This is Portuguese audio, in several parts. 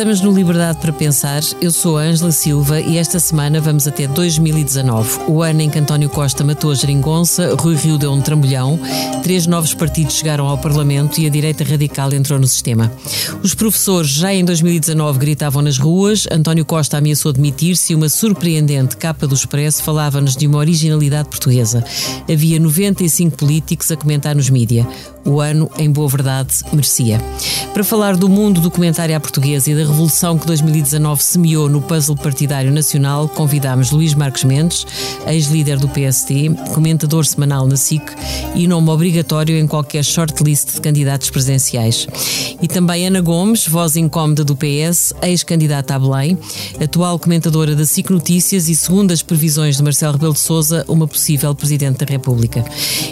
Estamos no Liberdade para Pensar. Eu sou a Ângela Silva e esta semana vamos até 2019, o ano em que António Costa matou a geringonça, Rui Rio deu um trambolhão, três novos partidos chegaram ao Parlamento e a direita radical entrou no sistema. Os professores já em 2019 gritavam nas ruas, António Costa ameaçou demitir-se e uma surpreendente capa do Expresso falava-nos de uma originalidade portuguesa. Havia 95 políticos a comentar nos mídia. O ano, em boa verdade, merecia. Para falar do mundo do comentário à portuguesa e da revolução que 2019 semeou no puzzle partidário nacional, convidámos Luís Marques Mendes, ex-líder do PST, comentador semanal na SIC e nome obrigatório em qualquer shortlist de candidatos presenciais. E também Ana Gomes, voz incómoda do PS, ex-candidata a Belém, atual comentadora da SIC Notícias e, segundo as previsões de Marcelo Rebelo de Sousa, uma possível Presidente da República.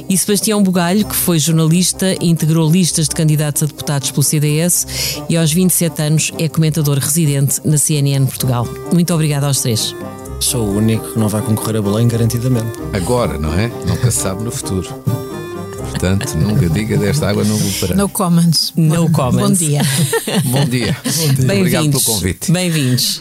E Sebastião Bugalho, que foi jornalista e integrou listas de candidatos a deputados pelo CDS e aos 27 anos é comentador residente na CNN Portugal. Muito obrigada aos três. Sou o único que não vai concorrer a Belém, garantidamente. Agora, não é? Nunca se sabe no futuro. Portanto, nunca diga desta água não vou parar. No comments. No comments. Bom dia. Bom dia. Bom dia. Obrigado pelo convite. Bem-vindos.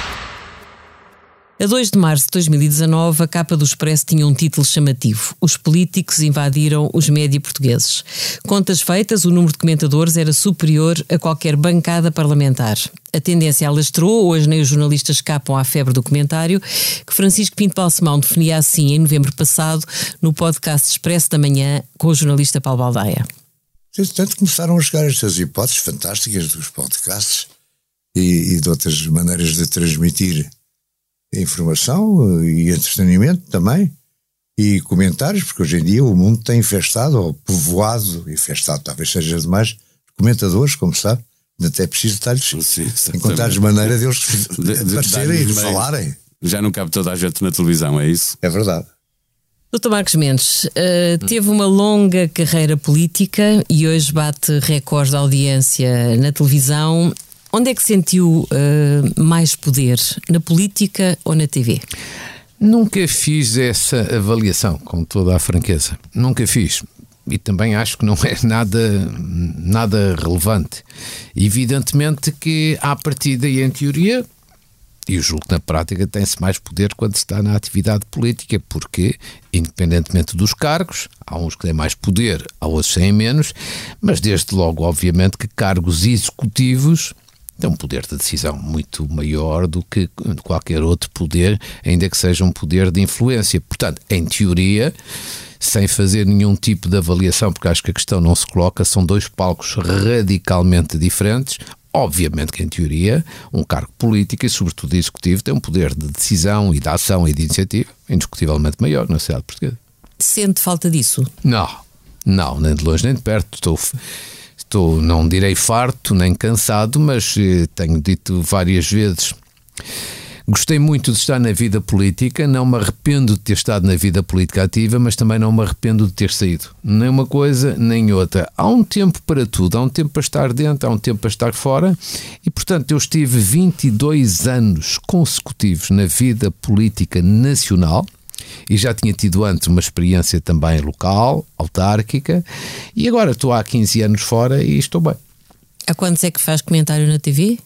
A 2 de março de 2019, a capa do Expresso tinha um título chamativo: Os políticos invadiram os média portugueses. Contas feitas, o número de comentadores era superior a qualquer bancada parlamentar. A tendência alastrou, hoje nem os jornalistas escapam à febre do comentário, que Francisco Pinto Balsemão definia assim em novembro passado, no podcast Expresso da Manhã, com o jornalista Paulo Baldaia. Entretanto, começaram a chegar estas hipóteses fantásticas dos podcasts e, e de outras maneiras de transmitir informação e entretenimento também e comentários, porque hoje em dia o mundo tem infestado, ou povoado, infestado talvez seja demais, comentadores, como sabe, até preciso estar-lhes encontrar maneira deles de, de, aparecerem e de falarem. Já não cabe toda a gente na televisão, é isso? É verdade. Doutor Marcos Mendes, uh, teve uma longa carreira política e hoje bate recorde de audiência na televisão Onde é que sentiu uh, mais poder? Na política ou na TV? Nunca fiz essa avaliação, com toda a franqueza. Nunca fiz. E também acho que não é nada, nada relevante. Evidentemente que, à partida e em teoria, e eu julgo que na prática tem-se mais poder quando se está na atividade política, porque, independentemente dos cargos, há uns que têm mais poder, há outros têm menos, mas desde logo, obviamente, que cargos executivos tem um poder de decisão muito maior do que qualquer outro poder, ainda que seja um poder de influência. Portanto, em teoria, sem fazer nenhum tipo de avaliação, porque acho que a questão não se coloca, são dois palcos radicalmente diferentes. Obviamente que, em teoria, um cargo político e, sobretudo, executivo tem um poder de decisão e de ação e de iniciativa indiscutivelmente maior na sociedade portuguesa. Sente falta disso? Não, não, nem de longe nem de perto. Estou estou, não direi farto nem cansado, mas eh, tenho dito várias vezes. Gostei muito de estar na vida política, não me arrependo de ter estado na vida política ativa, mas também não me arrependo de ter saído. Nem uma coisa, nem outra. Há um tempo para tudo, há um tempo para estar dentro, há um tempo para estar fora, e portanto eu estive 22 anos consecutivos na vida política nacional e já tinha tido antes uma experiência também local, autárquica, e agora estou há 15 anos fora e estou bem. Há quantos é que faz comentário na TV?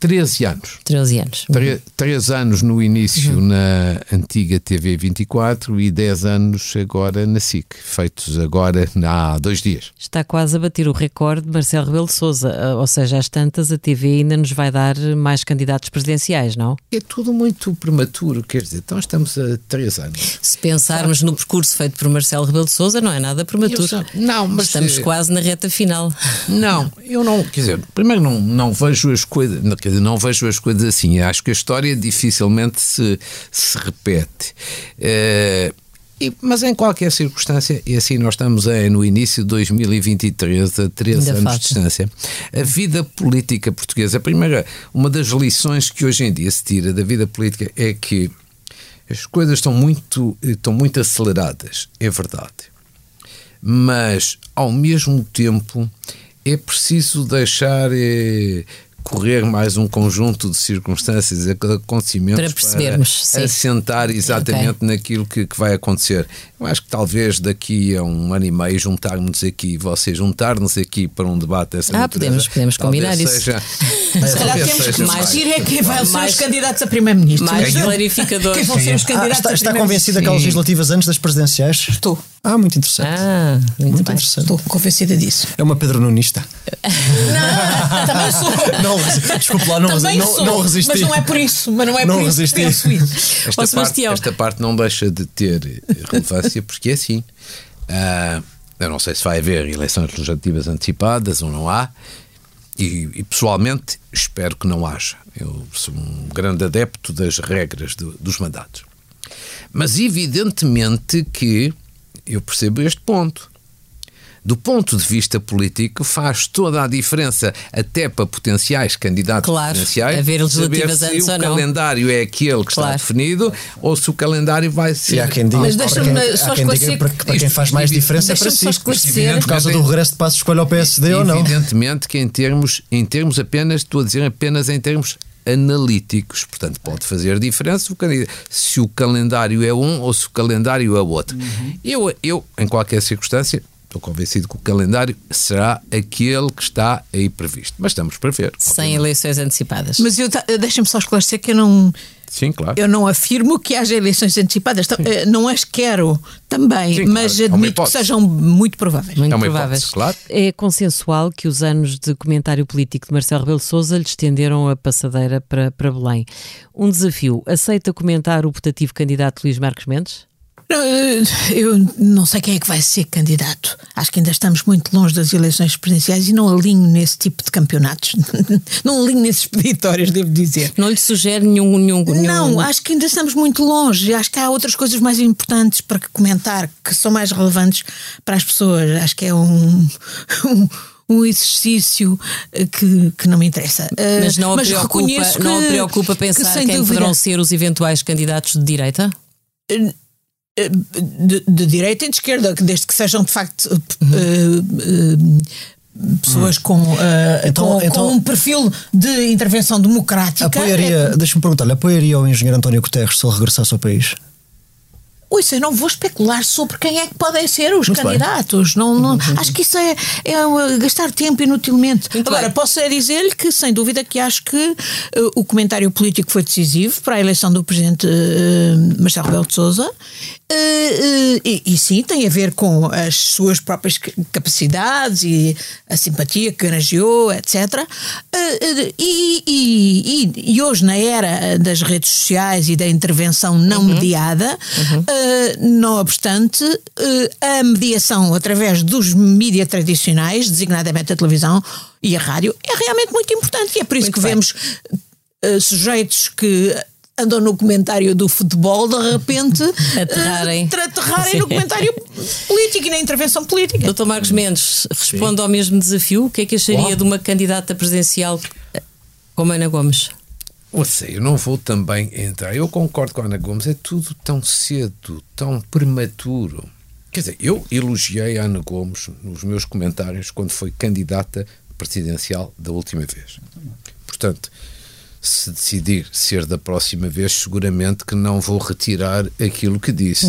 13 anos. 13 anos. Uhum. 3 anos no início uhum. na antiga TV 24 e 10 anos agora na SIC, feitos agora há dois dias. Está quase a bater o recorde de Marcelo Rebelo de Souza, ah, ou seja, às tantas a TV ainda nos vai dar mais candidatos presidenciais, não? É tudo muito prematuro, quer dizer, então estamos a 3 anos. Se pensarmos no percurso feito por Marcelo Rebelo de Souza, não é nada prematuro. Não, mas estamos quase na reta final. Não, eu não, quer dizer, primeiro não, não vejo as coisas, quer não vejo as coisas assim. Acho que a história dificilmente se, se repete. Uh, e, mas em qualquer circunstância, e assim nós estamos a, no início de 2023, a três anos falta. de distância, a vida política portuguesa, a primeira, uma das lições que hoje em dia se tira da vida política é que as coisas estão muito, estão muito aceleradas, é verdade. Mas, ao mesmo tempo, é preciso deixar eh, correr mais um conjunto de circunstâncias, acontecimentos para percebermos, para assentar exatamente okay. naquilo que, que, vai acontecer. Eu acho que talvez daqui a um ano e meio juntarmos aqui, vocês juntar-nos aqui para um debate essa Ah, natureza, podemos, podemos combinar isso. Seja, Se calhar temos que mais ir é quem vai ser os candidatos a primeiro-ministro. Mais clarificador. Quem vão ser os candidatos ah, está, está convencida que há legislativas antes das presidenciais? Estou. Ah, muito interessante. Ah, muito, muito interessante. Estou convencida disso. É uma Pedro Nunista. não, também sou. Não, desculpe lá, não, também não, sou, não resisti. Mas não é por isso. Mas não é não por resisti. isso que penso isso. Esta, parte, esta parte não deixa de ter relevância porque é assim. Uh, eu não sei se vai haver eleições legislativas antecipadas ou não há. E, e, pessoalmente espero que não haja. Eu sou um grande adepto das regras do, dos mandatos. Mas evidentemente que eu percebo este ponto. Do ponto de vista político, faz toda a diferença, até para potenciais candidatos claro, potenciais, haver legislativas saber antes se ou o não. calendário é aquele que Claro. está definido ou se o calendário vai ser. E há quem diga, Mas para deixa-me quem, só há quem diga esclarecer para, que para quem isto- faz mais diferença é para si. Por causa do regresso de passo escolha ao PSD ou não. Evidentemente que em termos, em termos apenas, estou a dizer apenas em termos analíticos, portanto pode fazer diferença o candidato, se o calendário é um ou se o calendário é outro. Eu, eu, em qualquer circunstância, estou convencido que o calendário será aquele que está aí previsto. Mas estamos para ver. Sem eleições antecipadas. Mas eu ta- deixa-me só esclarecer que eu não, Sim, claro. eu não afirmo que haja eleições antecipadas. Então, eh, Não as quero também, Sim, mas claro. É admito que hipótese. sejam muito prováveis. Muito É uma prováveis. hipótese, claro. É consensual que os anos de comentário político de Marcelo Rebelo de Sousa lhe estenderam a passadeira para, para Belém. Um desafio. Aceita comentar o putativo candidato Luís Marcos Mendes? Eh, Eu não sei quem é que vai ser candidato. Acho que ainda estamos muito longe das eleições presidenciais e não alinho nesse tipo de campeonatos. Não alinho nesses peditórios, devo dizer. Não lhe sugere nenhum. nenhum, nenhum Não, acho que ainda estamos muito longe. Acho que há outras coisas mais importantes para comentar, que são mais relevantes para as pessoas. Acho que é um. um um exercício eh, que, que não me interessa. Eh, Mas não a, preocupa, reconheço não a que- preocupa que, pensar sem quem dúvida, poderão ser os eventuais candidatos de direita? De, de direita e de esquerda, que desde que sejam de facto eh, eh, pessoas com, eh, Então- com, com então- um perfil de intervenção democrática. Apoiaria, deixa-me perguntar-lhe, apoiaria o engenheiro António Guterres se ele regressasse ao país? Ui, eu não vou especular sobre quem é que podem ser os Muito candidatos. Não, não- acho que isso é, é uh, gastar tempo inutilmente. Muito Agora, bem. posso é dizer-lhe que, sem dúvida, que acho que uh, o comentário político foi decisivo para a eleição do presidente uh, Marcelo Rebelo de Sousa. Uh, uh, e, e sim, tem a ver com as suas próprias ca- capacidades e a simpatia que granjeou, etc. E, e- e- hoje, na era das redes sociais e da intervenção não mediada, uh, não obstante, uh, a mediação através dos mídias tradicionais, designadamente a televisão e a rádio, é realmente muito importante. E é por isso Muito que bem. vemos uh, sujeitos que andam no comentário do futebol, de repente Aterrarem. uh, aterrarem no comentário político e na intervenção política. Doutor Marcos Mendes, responde ao mesmo desafio. O que é que acharia de uma candidata presidencial como Ana Gomes? Ouça, eu não vou também entrar. Eu concordo com a Ana Gomes, é tudo tão cedo, tão prematuro. Quer dizer, eu elogiei a Ana Gomes nos meus comentários quando foi candidata presidencial da última vez. Portanto, se decidir ser da próxima vez, seguramente que não vou retirar aquilo que disse.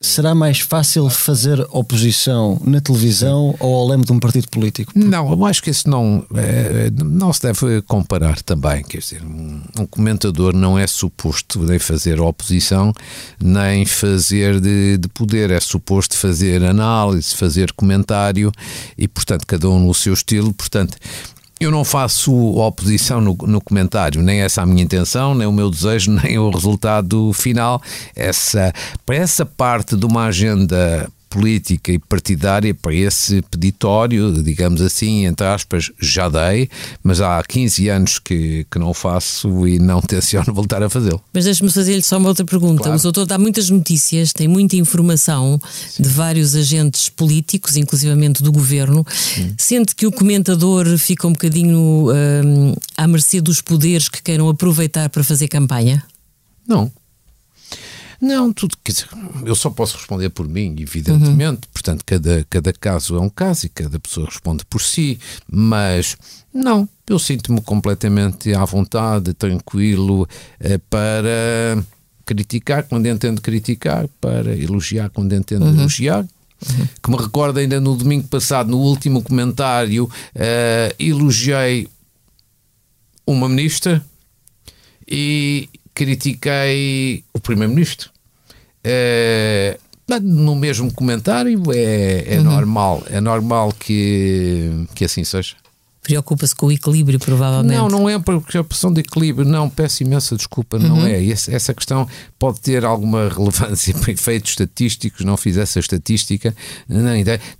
Será mais fácil fazer oposição na televisão ou ao leme de um partido político? Não, eu acho que isso não, é, não se deve comparar também. Quer dizer, um, um comentador não é suposto nem fazer oposição, nem fazer de, de poder. É suposto fazer análise, fazer comentário e, portanto, cada um no seu estilo. Portanto, eu não faço oposição no, no comentário, nem essa é a minha intenção, nem o meu desejo, nem o resultado final. Essa, para essa parte de uma agenda política e partidária, para esse peditório, digamos assim, entre aspas, já dei, mas há 15 anos que, que não faço e não tenciono voltar a fazê-lo. Mas deixe-me fazer-lhe só uma outra pergunta. Claro. O doutor dá muitas notícias, tem muita informação de vários agentes políticos, inclusivamente do governo. Sente que o comentador fica um bocadinho hum, à mercê dos poderes que queiram aproveitar para fazer campanha? Não. Não, tudo, quer dizer, eu só posso responder por mim, evidentemente, uhum. portanto, cada, cada caso é um caso e cada pessoa responde por si, mas não, eu sinto-me completamente à vontade, tranquilo, eh, para criticar quando entendo criticar, para elogiar quando entendo uhum. elogiar. Uhum. Que me recordo ainda no domingo passado, no último comentário, uh, elogiei uma ministra e critiquei o primeiro-ministro. Uh, no mesmo comentário é, é uhum. normal, é normal que, que assim seja. Preocupa-se com o equilíbrio, provavelmente. Não, não é preocupação de equilíbrio, não, peço imensa desculpa, não uhum. é. Essa questão pode ter alguma relevância para efeitos estatísticos, não fiz essa estatística, não,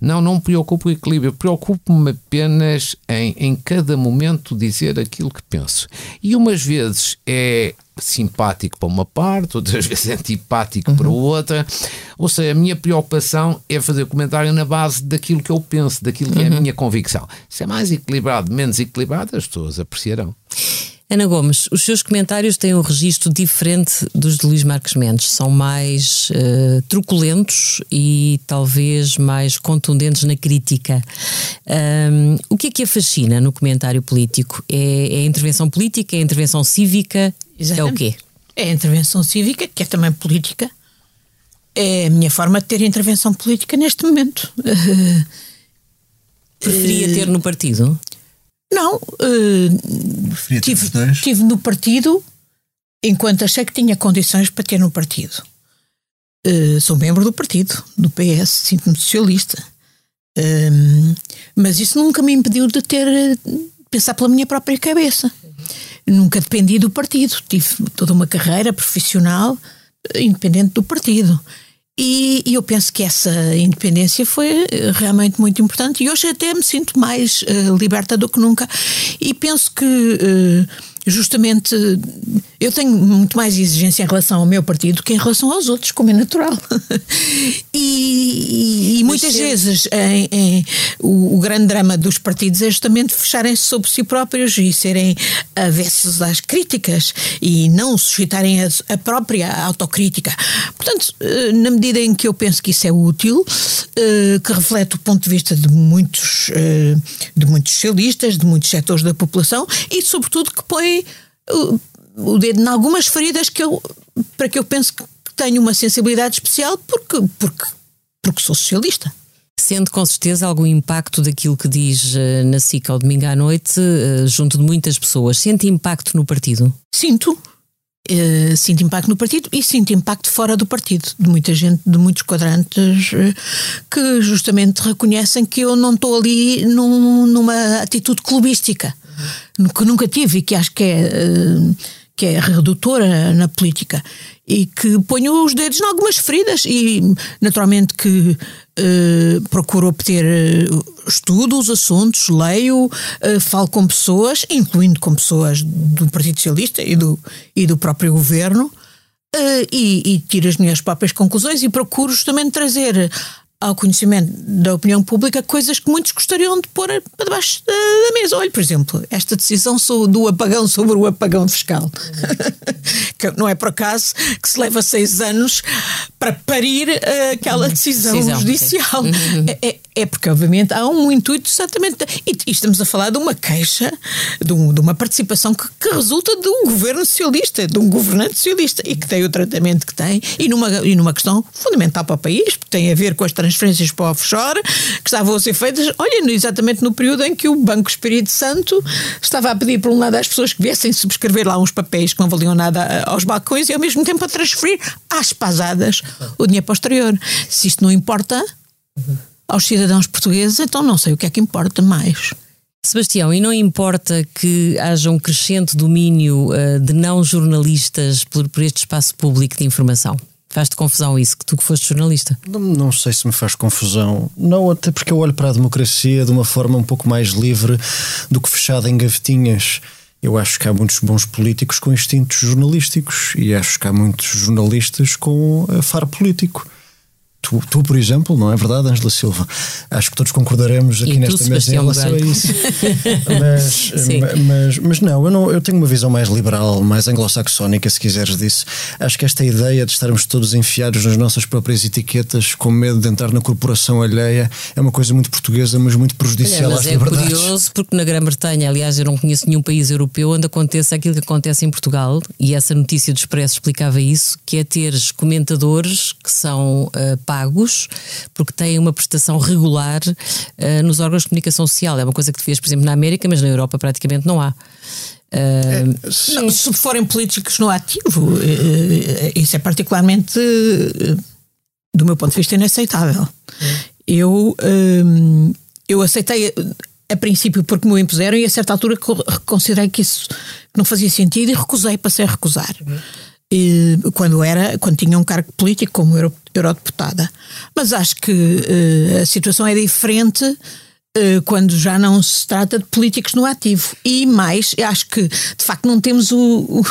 não, não me preocupa o equilíbrio, preocupo-me apenas em, em cada momento dizer aquilo que penso. E umas vezes é simpático para uma parte, outras vezes antipático uhum. para outra. Ou seja, a minha preocupação é fazer comentário na base daquilo que eu penso, daquilo que uhum. é a uhum. minha convicção. Se é mais equilibrado, menos equilibrado, as pessoas apreciarão. Ana Gomes, os seus comentários têm um registro diferente dos de Luís Marques Mendes. São mais uh, truculentos e talvez mais contundentes na crítica. Um, o que é que a fascina no comentário político? É, é a intervenção política? É a intervenção cívica? Exatamente. É o quê? É a intervenção cívica, que é também política. É a minha forma de ter intervenção política neste momento. Preferia ter no partido? Não. Uh, tive, tive no partido enquanto achei que tinha condições para ter no partido. Uh, sou membro do partido, do PS, sinto-me socialista. Uh, mas isso nunca me impediu de ter pensar pela minha própria cabeça. Nunca dependi do partido. Tive toda uma carreira profissional independente do partido. E, e, eu penso que essa independência foi eh, realmente muito importante. E hoje até me sinto mais uh, liberta do que nunca. E penso que uh, justamente eu tenho muito mais exigência em relação ao meu partido que em relação aos outros, como é natural. e, e, e muitas vezes em, em, o, o, grande drama dos partidos é justamente fecharem-se sobre si próprios e serem avessos às críticas e não suscitarem a, a, própria autocrítica. Portanto, eh, na medida em que eu penso que isso é útil, eh, que reflete o ponto de vista de muitos, eh, de muitos socialistas, de muitos setores da população e, sobretudo, que põe o dedo em algumas feridas que eu, para que eu penso que tenho uma sensibilidade especial porque, porque, porque sou socialista. Sendo com certeza algum impacto daquilo que diz uh, na SIC ao domingo à noite, uh, junto de muitas pessoas. Sente impacto no partido? Sinto. Uh, sinto impacto no partido e sinto impacto fora do partido, de muita gente, de muitos quadrantes que justamente reconhecem que eu não estou ali num, numa atitude clubística, que nunca tive e que acho que é que é redutora na política. E que ponho os dedos em algumas feridas e naturalmente que uh, procuro obter eh, estudos, assuntos, leio, falo com pessoas, incluindo com pessoas do Partido Socialista e do, e do próprio governo, e, e tiro as minhas próprias conclusões e procuro justamente trazer ao conhecimento da opinião pública coisas que muitos gostariam de pôr para debaixo da, mesa. Olha, por exemplo, esta decisão do apagão sobre o apagão fiscal. que não é por acaso que se leva seis anos para parir uh, aquela uhum. decisão, decisão judicial. Uhum. É, é, é, porque, obviamente, há um intuito exatamente. E, e, estamos a falar de uma queixa, de, um, de uma participação que, que, resulta de um governo socialista, de um governante socialista e que tem o tratamento que tem e numa, e numa questão fundamental para o país, porque tem a ver com as transferências para o offshore que estavam a ser feitas, olha, exatamente no período em que o Banco Espírito Santo estava a pedir, por um lado, às pessoas que viessem subscrever lá uns papéis que não valiam nada eh, aos balcões e, ao mesmo tempo, a transferir às pasadas o dinheiro para o exterior. Se isto não importa aos cidadãos portugueses, então não sei o que é que importa mais. Sebastião, e não importa que haja um crescente domínio uh, de não jornalistas por, por este espaço público de informação? Faz-te confusão isso, que tu que foste jornalista? Não, não, sei se me faz confusão. Não, até porque eu olho para a democracia de uma forma um pouco mais livre do que fechada em gavetinhas. Eu acho que há muitos bons políticos com instintos jornalísticos e acho que há muitos jornalistas com faro político. Tu, tu, por exemplo, não é verdade, Angela Silva? Acho que todos concordaremos aqui e nesta tu, mesa em relação a isso. mas, mas, mas, não, eu não, eu tenho uma visão mais liberal, mais anglo-saxónica, se quiseres disso. Acho que esta ideia de estarmos todos enfiados nas nossas próprias etiquetas, com medo de entrar na corporação alheia, é uma coisa muito portuguesa, mas muito prejudicial Olha, às é liberdades. É curioso porque na Grã-Bretanha, aliás, eu não conheço nenhum país europeu onde aconteça aquilo que acontece em Portugal, e essa notícia do Expresso explicava isso, que é teres comentadores que são uh, pagos porque têm uma prestação regular uh, nos órgãos de comunicação social. É uma coisa que tu vês, por exemplo, na América, mas na Europa praticamente não há. Uh, não, se forem políticos no ativo, isso é particularmente, do meu ponto de vista, inaceitável. Eu, eu aceitei a princípio porque me o impuseram e a certa altura considerei que isso não fazia sentido e recusei, passei a recusar. E, quando era, quando tinha um cargo político como eurodeputada. Mas acho que uh, a situação é diferente quando já não se trata de políticos no ativo. E mais, acho que de facto não temos o, o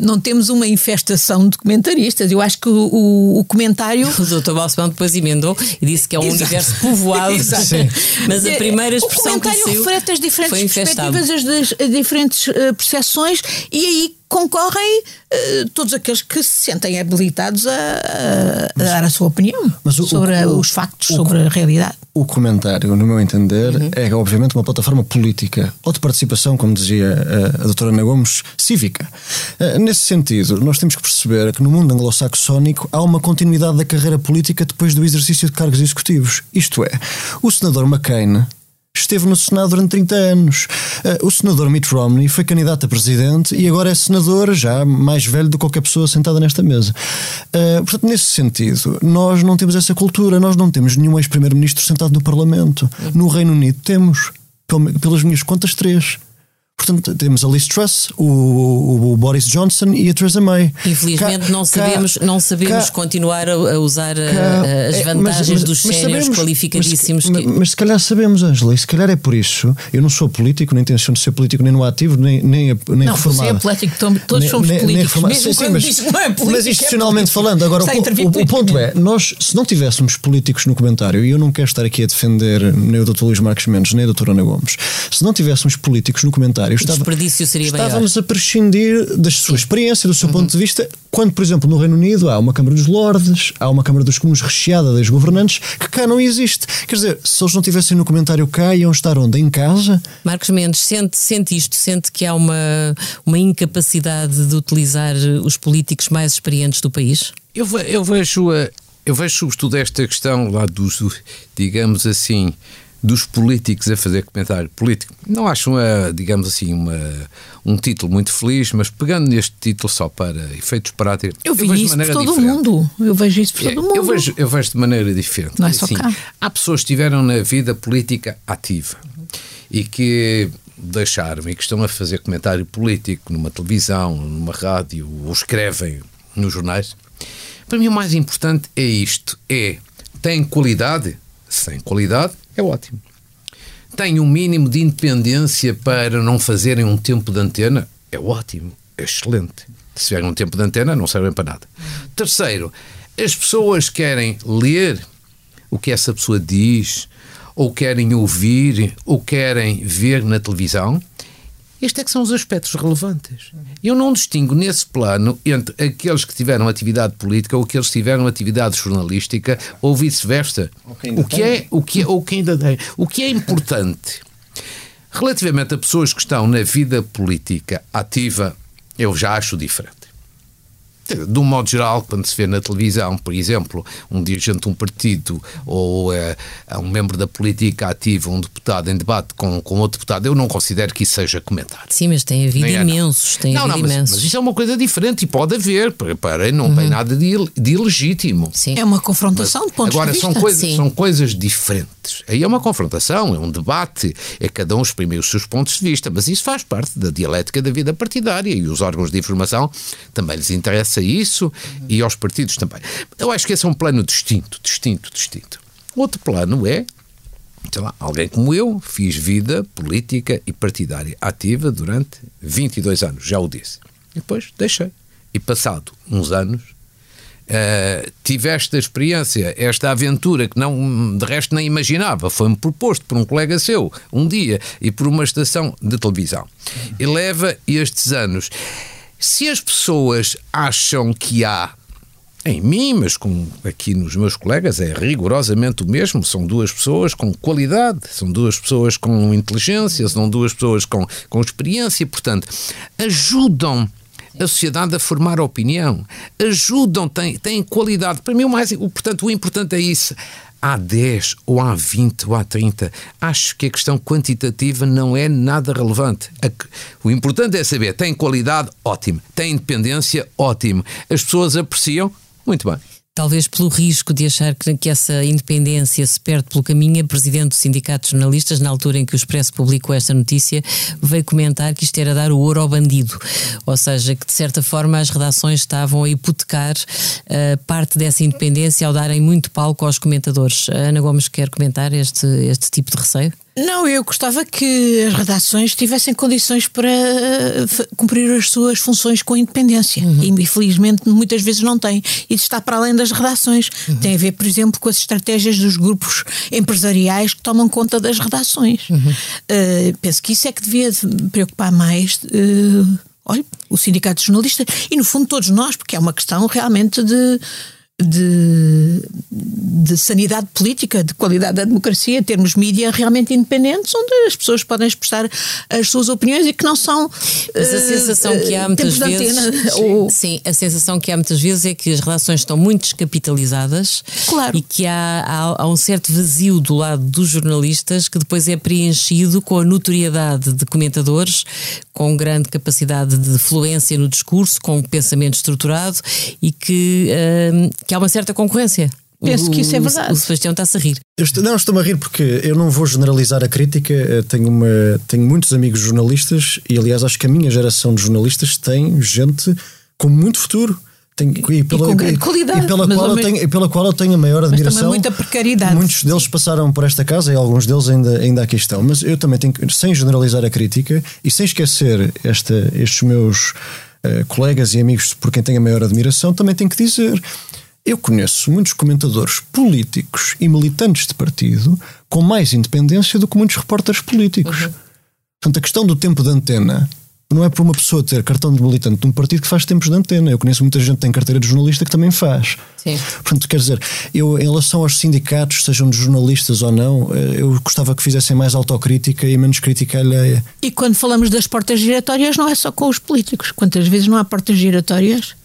não temos uma infestação de comentaristas. Eu acho que o, o, o comentário. O doutor Balsemão depois emendou e disse que é um Exato. universo povoado. Mas a primeira expressão o comentário que saiu reflete as diferentes perspectivas, as, as diferentes uh, percepções e aí concorrem uh, todos aqueles que se sentem habilitados a, a, a dar a sua opinião o, sobre o, os factos, sobre a realidade. O comentário, no meu entender, uhum. é obviamente uma plataforma política ou de participação, como dizia a, a doutora Ana Gomes, cívica. Uh, nesse sentido, nós temos que perceber que no mundo anglo-saxónico há uma continuidade da carreira política depois do exercício de cargos executivos. Isto é, o senador McCain esteve no Senado durante 30 anos. Uh, o senador Mitt Romney foi candidato a presidente e agora é senador, já mais velho do que qualquer pessoa sentada nesta mesa. Uh, portanto, nesse sentido, nós não temos essa cultura, nós não temos nenhum ex-primeiro-ministro sentado no Parlamento. No Reino Unido temos, pelas minhas contas, três. Portanto, temos a Liz Truss, o, o, Boris Johnson e a Theresa May. Infelizmente cá, não sabemos, cá, não sabemos cá, continuar a, usar a, as vantagens é, mas, dos séniores qualificadíssimos. Mas, que... mas, se calhar sabemos, Angela, e se calhar é por isso. Eu não sou político, nem tenho de ser político, nem no ativo, nem, nem, nem não, reformado. Não, é político, todos somos nem, políticos. Nem mesmo sim, sim, mas, é político, mas institucionalmente é falando, agora o, o, o, ponto é, nós, se não tivéssemos políticos no comentário, e eu não quero estar aqui a defender nem o Dr. Luís Marques Mendes, nem a Dra. Ana Gomes, se não tivéssemos políticos no comentário, estava, desperdício seria estávamos maior. a prescindir da sua experiência, do seu uhum. ponto de vista, quando, por exemplo, no Reino Unido há uma Câmara dos Lordes, há uma Câmara dos Comuns recheada das governantes, que cá não existe. Quer dizer, se eles não tivessem no comentário cá, iam estar onde? Em casa? Marcos Mendes, sente, sente isto? Sente que há uma, uma incapacidade de utilizar os políticos mais experientes do país? Eu, eu vejo, eu vejo sobretudo esta questão lá dos, digamos assim, dos políticos a fazer comentário político. Não acho, uma, digamos assim, uma, um título muito feliz, mas pegando neste título só para efeitos práticos. Eu, eu vejo isso por todo o mundo. Eu vejo isso por todo o mundo. Eu vejo, eu vejo de maneira diferente. Não é só assim, cá. Há pessoas que estiveram na vida política ativa e que deixaram e que estão a fazer comentário político numa televisão, numa rádio ou escrevem nos jornais. Para mim o mais importante é isto: é tem qualidade? Sem qualidade, é ótimo. Tem um mínimo de independência para não fazerem um tempo de antena? É ótimo, é excelente. Se tiverem um tempo de antena, não servem para nada. Terceiro, as pessoas querem ler o que essa pessoa diz, ou querem ouvir, ou querem ver na televisão, estes é que são os aspectos relevantes. Eu não distingo nesse plano entre aqueles que tiveram atividade política ou aqueles que tiveram atividade jornalística ou vice-versa. O que é, o que é, ou quem ainda tem. O que é importante relativamente a pessoas que estão na vida política ativa, eu já acho diferente de um modo geral, quando se vê na televisão, por exemplo, um dirigente de um partido ou é, um membro da política ativa, um deputado em debate com, com outro deputado, eu não considero que isso seja comentário. Sim, mas tem havido é, imensos. Tem não, havido não, imensos. Mas, mas, isso é uma coisa diferente e pode haver, para, não uhum. tem nada de, de ilegítimo. Sim. É uma confrontação mas, de pontos agora, de vista. Agora, são, coisas, são coisas diferentes. Aí é uma confrontação, é um debate, é cada um exprimir os seus pontos de vista, mas isso faz parte da dialética da vida partidária e os órgãos de informação também lhes interessa isso uhum. e aos partidos também. Eu acho que esse é um plano distinto, distinto, distinto. Outro plano é sei lá, alguém como eu, fiz vida política e partidária ativa durante 22 anos, já o disse. E depois deixei. E passado uns anos, uh, tive esta experiência, esta aventura que não de resto nem imaginava, foi-me proposto por um colega seu um dia e por uma estação de televisão. E leva estes anos. Se as pessoas acham que há em mim, mas com aqui nos meus colegas é rigorosamente o mesmo. São duas pessoas com qualidade, são duas pessoas com inteligência, são duas pessoas com, com experiência, portanto, ajudam a sociedade a formar opinião, ajudam, têm, têm qualidade. Para mim, o mais, o, portanto, o importante é isso. Há 10, ou há 20, ou há 30. Acho que a questão quantitativa não é nada relevante. O importante é saber: tem qualidade? Ótimo. Tem independência? Ótimo. As pessoas apreciam? Muito bem. Talvez pelo risco de achar que, essa independência se perde pelo caminho, a Presidente do Sindicato de Jornalistas, na altura em que o Expresso publicou esta notícia, veio comentar que isto era dar o ouro ao bandido. Ou seja, que de certa forma as redações estavam a hipotecar uh, parte dessa independência ao darem muito palco aos comentadores. A Ana Gomes quer comentar este, este tipo de receio? Não, eu gostava que as redações tivessem condições para eh, cumprir as suas funções com independência. Uhum. E infelizmente muitas vezes não têm. Isso está para além das redações. Uhum. Tem a ver, por exemplo, com as estratégias dos grupos empresariais que tomam conta das redações. Uhum. Uh, penso que isso é que devia preocupar mais. Uh, olha, o Sindicato de Jornalistas e, no fundo, todos nós, porque é uma questão realmente de de, de, sanidade política, de qualidade da democracia, termos mídia realmente independentes, onde as pessoas podem expressar as suas opiniões e que não são. Mas a eh, sensação uh, que há muitas vezes. Antena, sim, ou... sim, a sensação que há muitas vezes é que as relações estão muito descapitalizadas claro. e que há, há, há um certo vazio do lado dos jornalistas que depois é preenchido com a notoriedade de comentadores, com grande capacidade de fluência no discurso, com pensamento estruturado e que. Uh, que há uma certa concorrência. Penso que isso é verdade. O, Sebastião está-se a rir. Eu estou, não, estou-me a rir porque eu não vou generalizar a crítica. Eh, tenho, uma, tenho muitos amigos jornalistas e, aliás, acho que a minha geração de jornalistas tem gente com muito futuro. Tem, e, pela, e com grande qualidade. E pela, qual eu tenho, e pela qual eu tenho a maior admiração. Mas muita precariedade. Muitos deles passaram por esta casa e alguns deles ainda, ainda aqui estão. Mas eu também tenho, sem generalizar a crítica e sem esquecer esta, estes meus uh, colegas e amigos por quem tenho a maior admiração, também tenho que dizer eu conheço muitos comentadores políticos e militantes de partido com mais independência do que muitos repórteres políticos. Uhum. Portanto, a questão do tempo de antena não é por uma pessoa ter cartão de militante de um partido que faz tempos de antena. Eu conheço muita gente que tem carteira de jornalista que também faz. Sim. Portanto, quer dizer, eu, em relação aos sindicatos, sejam de jornalistas ou não, eh, eu gostava que fizessem mais autocrítica e menos crítica alheia. E quando falamos das portas giratórias, não é só com os políticos. Quantas vezes não há portas giratórias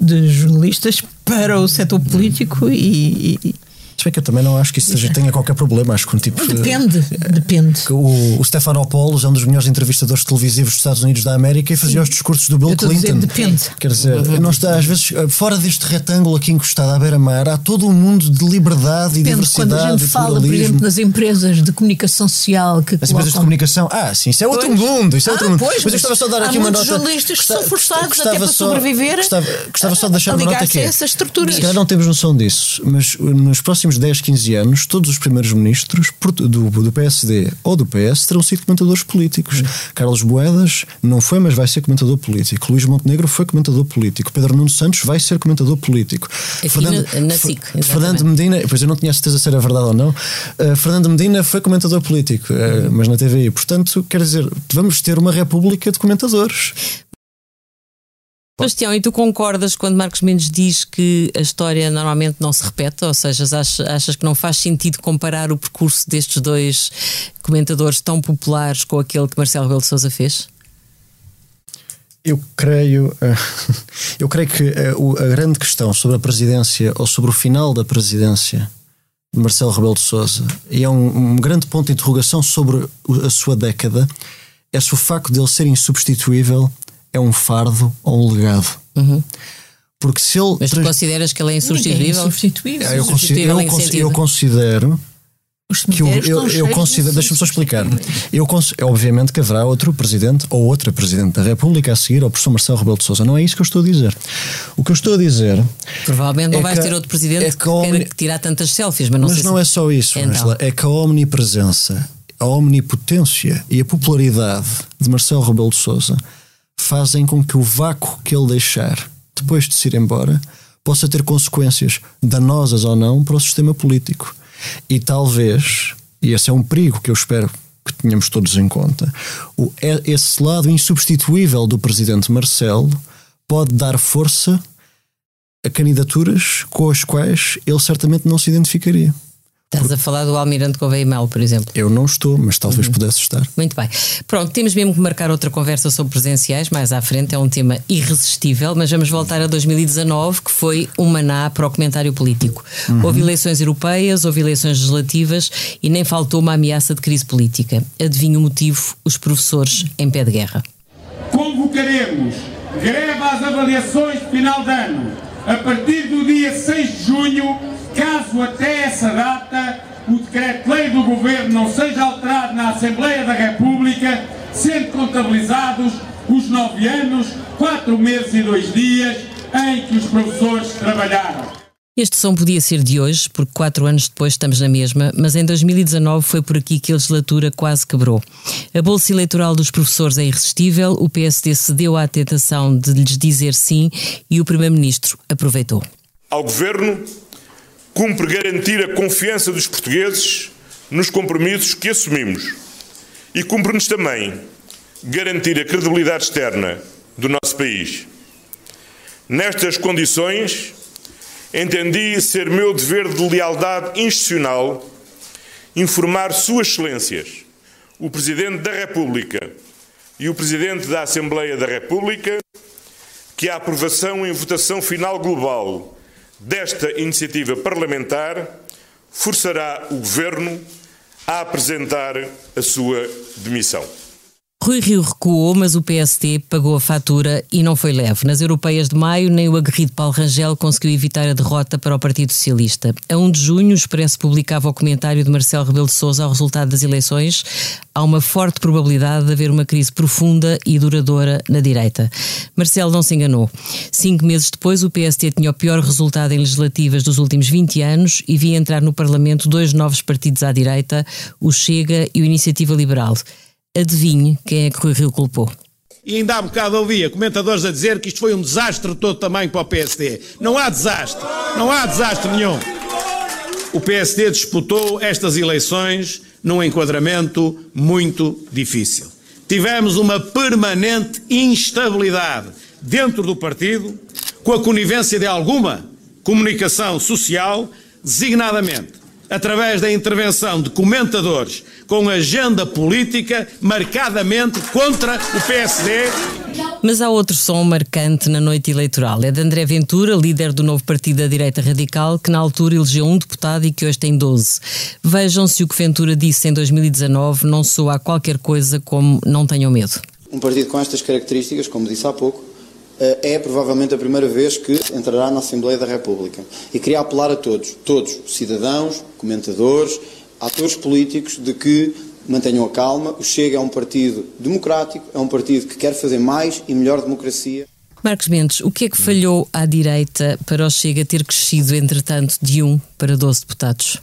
de jornalistas para o setor político e, e se bem que eu também não acho que isso seja, tenha qualquer problema, acho que um tipo. Depende, depende. O, o Stephanopoulos é um dos melhores entrevistadores televisivos dos Estados Unidos da América e fazia Sim. os discursos do Bill Clinton. Dizer, depende. Quer dizer, não está, às vezes, fora deste retângulo aqui encostado à beira-mar, há todo um mundo de liberdade depende. e diversidade. Quando a gente fala, por exemplo, nas empresas de comunicação social que. As colocam... empresas de comunicação, ah, sim, isso é outro pois. mundo. Isso é outro ah, mundo. Pois, mas, eu estava só a dar aqui uma nota. jornalistas que são forçados até para só, sobreviver. Gostava, gostava só de deixar uma nota aqui. Se calhar não temos noção disso, mas nos próximos 10, 15 anos anos, todos os primeiros ministros do, do PSD ou do PS terão sido comentadores políticos. Uhum. Carlos Boedas não foi, mas vai ser comentador político. Luís Montenegro foi comentador político. Pedro Nuno Santos vai ser comentador político. Aqui Fernando, na, na SIC, Fernando Medina, pois eu não tinha certeza se era verdade ou não. Uh, Fernando Medina foi comentador político, uh, mas na TVI. Portanto, quer dizer, vamos ter uma república de comentadores. Bastião, e tu concordas quando Marcos Mendes diz que a história normalmente não se repete? Ou seja, achas, achas que não faz sentido comparar o percurso destes dois comentadores tão populares com aquele que Marcelo Rebelo de Sousa fez? Eu creio, eh, eu creio que eh, a grande questão sobre a presidência ou sobre o final da presidência de Marcelo Rebelo de Sousa e é um, um grande ponto de interrogação sobre a sua década é se o facto de ele ser insubstituível é um fardo ou um legado. Uhum. Porque se ele. Mas tu consideras que ele é insubstituível? É insubstituível. eu, considero, eu, eu considero que eu, eu, eu considero, deixa-me só explicar. Eu é obviamente que haverá outro presidente ou outra presidente da República a seguir ao professor Marcelo Rebelo de Sousa. Não é isso que eu estou a dizer. O que eu estou a dizer. Provavelmente não é vais ter outro presidente é que, que omni... queira tirar tantas selfies, mas não Mas não se... é só isso, então. Angela. É que a omnipresença, a omnipotência e a popularidade de Marcelo Rebelo de Sousa fazem com que o vácuo que ele deixar depois de se ir embora possa ter consequências danosas ou não para o sistema político. E talvez, e esse é um perigo que eu espero que tenhamos todos em conta, o, é, esse lado insubstituível do presidente Marcelo pode dar força a candidaturas com as quais ele certamente não se identificaria. Estás a falar do Almirante Gouveia Mel, por exemplo. Eu não estou, mas talvez uhum. pudesse estar. Muito bem. Pronto, temos mesmo que marcar outra conversa sobre presenciais mais à frente. É um tema irresistível, mas vamos voltar a 2019, que foi um maná para o comentário político. Uhum. Houve eleições europeias, houve eleições legislativas e nem faltou uma ameaça de crise política. Adivinha o motivo? Os professores em pé de guerra. Convocaremos greve às avaliações de final de ano a partir do dia 6 de junho caso até essa data o decreto-lei do Governo não seja alterado na Assembleia da República, sendo contabilizados os nove anos, quatro meses e dois dias em que os professores trabalharam. Este som podia ser de hoje, porque quatro anos depois estamos na mesma, mas em 2019 foi por aqui que a legislatura quase quebrou. A bolsa eleitoral dos professores é irresistível, o PSD cedeu à tentação de lhes dizer sim e o Primeiro-Ministro aproveitou. Ao Governo cumpre garantir a confiança dos portugueses nos compromissos que assumimos e cumpre-nos também garantir a credibilidade externa do nosso país. Nestas condições, entendi ser meu dever de lealdade institucional informar Suas Excelências, o Presidente da República e o Presidente da Assembleia da República, que a aprovação em votação final global desta iniciativa parlamentar forçará o Governo a apresentar a sua demissão. Rui Rio recuou, mas o PST pagou a fatura e não foi leve. Nas europeias de maio, nem o aguerrido Paulo Rangel conseguiu evitar a derrota para o Partido Socialista. A 1 de junho, o Expresso publicava o comentário de Marcelo Rebelo de Sousa ao resultado das eleições. Há uma forte probabilidade de haver uma crise profunda e duradoura na direita. Marcelo não se enganou. Cinco meses depois, o PST tinha o pior resultado em legislativas dos últimos 20 anos e via entrar no Parlamento dois novos partidos à direita, o Chega e o Iniciativa Liberal. Adivinhe quem é que Rui Rio culpou. E ainda há bocado ouvia comentadores a dizer que isto foi um desastre todo também para o PSD. Não há desastre. Não há desastre nenhum. O PSD disputou estas eleições num enquadramento muito difícil. Tivemos uma permanente instabilidade dentro do partido, com a conivência de alguma comunicação social, designadamente através da intervenção de comentadores com agenda política marcadamente contra o PSD. Mas há outro som marcante na noite eleitoral. É de André Ventura, líder do novo partido da direita radical, que na altura elegeu um deputado e que hoje tem 12. Vejam se o que Ventura disse em 2019 não soa a qualquer coisa como não tenham medo. Um partido com estas características, como disse há pouco, é provavelmente a primeira vez que entrará na Assembleia da República. E queria apelar a todos, todos, cidadãos, comentadores, atores políticos, de que mantenham a calma. O Chega é um partido democrático, é um partido que quer fazer mais e melhor democracia. Marcos Mendes, o que é que falhou à direita para o Chega ter crescido, entretanto, de 1 para 12 deputados?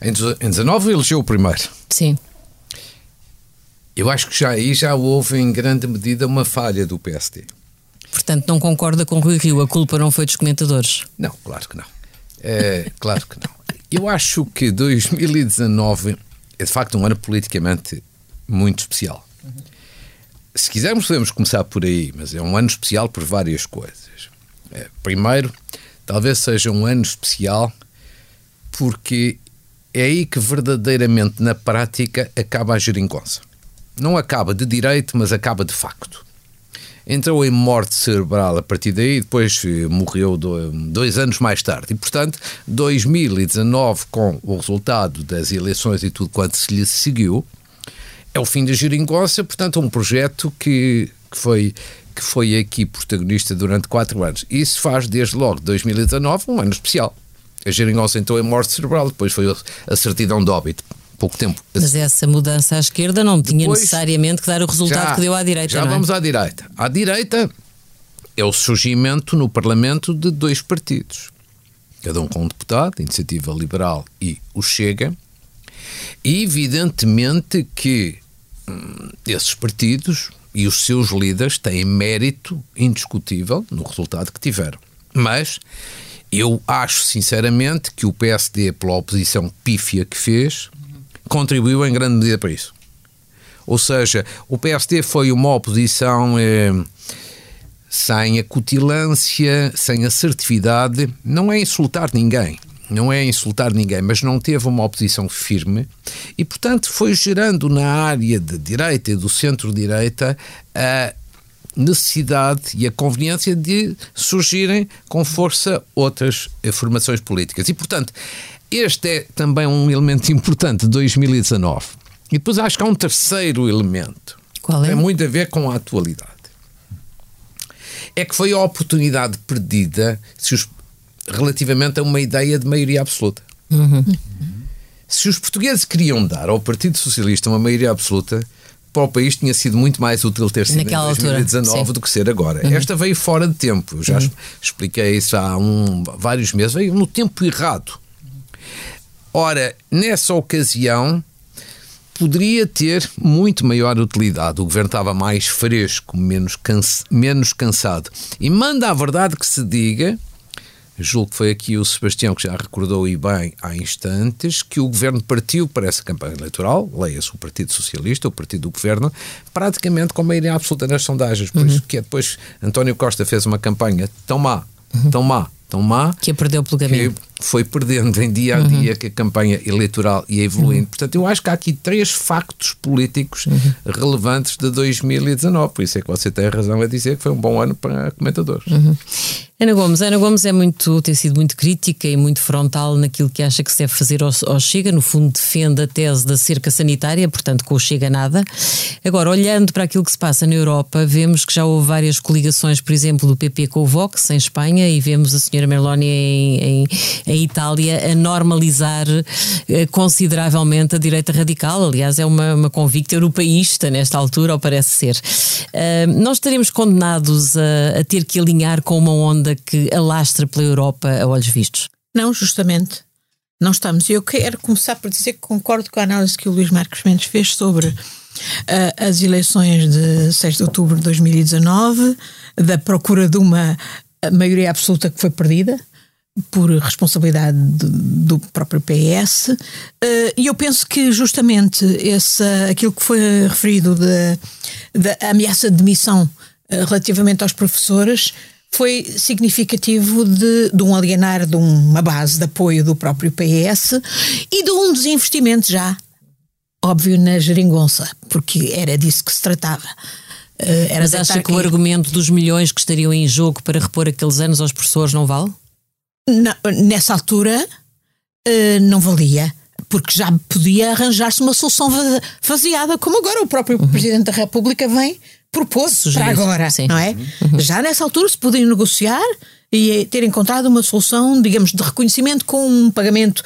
Em 19 elegeu o primeiro. Sim. Eu acho que já aí já houve em grande medida uma falha do PSD. Portanto, não concorda com Rui Rio, a culpa não foi dos comentadores? Não, claro que não. É, claro que não. Eu acho que 2019 é de facto um ano politicamente muito especial. Se quisermos, podemos começar por aí, mas é um ano especial por várias coisas. É, primeiro, talvez seja um ano especial porque é aí que verdadeiramente na prática acaba a geringonça não acaba de direito, mas acaba de facto. Entrou em morte cerebral a partir daí, depois eh, morreu dois anos mais tarde. E, portanto, 2019, com o resultado das eleições e tudo quanto se lhe seguiu, é o fim da geringonça, portanto, um projeto que, que foi que foi aqui protagonista durante quatro anos. Isso faz, desde logo, 2019, um ano especial. A geringonça entrou em morte cerebral, depois foi a certidão de óbito pouco tempo. Mas essa mudança à esquerda não tinha Depois, necessariamente que dar o resultado já, que deu à direita. Já é? vamos à direita. À direita é o surgimento no Parlamento de dois partidos, cada um com um deputado, Iniciativa Liberal e o Chega, e evidentemente que hum, esses partidos e os seus líderes têm mérito indiscutível no resultado que tiveram. Mas eu acho sinceramente que o PSD, pela oposição pífia que fez, contribuiu em grande medida para isso. Ou seja, o PSD foi uma oposição eh, sem acutilância, sem assertividade. Não é insultar ninguém, não é insultar ninguém, mas não teve uma oposição firme e, portanto, foi gerando na área de direita e do centro-direita a necessidade e a conveniência de surgirem com força outras formações políticas. E, portanto, este é também um elemento importante de 2019. E depois acho que há um terceiro elemento. Qual é? Tem muito a ver com a atualidade. É que foi a oportunidade perdida se os, relativamente a uma ideia de maioria absoluta. Uhum. Se os portugueses queriam dar ao Partido Socialista uma maioria absoluta, para o país tinha sido muito mais útil ter sido Naquela em 2019 altura, do que ser agora. Uhum. Esta veio fora de tempo. Eu já Uhum. expliquei isso há um, vários meses. Veio no tempo errado. Ora, nessa ocasião, poderia ter muito maior utilidade. O governo estava mais fresco, menos, canse, menos cansado. E manda a verdade que se diga, julgo que foi aqui o Sebastião que já recordou e bem há instantes, que o governo partiu para essa campanha eleitoral, leia-se o Partido Socialista, o partido do governo, praticamente com maioria absoluta nas sondagens, pois que é depois António Costa fez uma campanha tão má, tão má, tão má, Que a perdeu pelo caminho. que foi perdendo em dia a dia que a campanha eleitoral ia evoluindo. Portanto, eu acho que há aqui três factos políticos relevantes de 2019. Por isso é que você tem razão a dizer que foi um bom ano para comentadores. Ana Gomes, Ana Gomes é muito, tem sido muito crítica e muito frontal naquilo que acha que se deve fazer ao, ao Chega. No fundo, defende a tese da cerca sanitária, portanto, com o Chega nada. Agora, olhando para aquilo que se passa na Europa, vemos que já houve várias coligações, por exemplo, do PP com o Vox em Espanha e vemos a senhora Meloni em, em, em Itália a normalizar eh, consideravelmente a direita radical. Aliás, é uma, uma convicta europeísta nesta altura, ou parece ser. Ah, nós estaremos condenados a, a ter que alinhar com uma onda que alastra pela Europa a olhos vistos. Não, justamente. Não estamos. Eu quero começar por dizer que concordo com a análise que o Luís Marcos Mendes fez sobre ah, as eleições de 6 de outubro de 2019, da procura de uma maioria absoluta que foi perdida por responsabilidade do, próprio PS. Ah, e eu penso que justamente essa, aquilo que foi referido da ameaça de demissão ah, relativamente aos professores foi significativo de, de um alienar de uma base de apoio do próprio PS e de um desinvestimento já, óbvio, na geringonça, porque era disso que se tratava. Eh, era Mas acha que o argumento dos milhões que estariam em jogo para repor aqueles anos aos professores não vale? Nessa altura eh, não valia. Porque já podia arranjar-se uma solução faseada, como agora o próprio Presidente da República vem Sugerir, para agora, sim. não é? Já nessa altura se podia negociar e eh, ter encontrado uma solução, digamos, de reconhecimento com um pagamento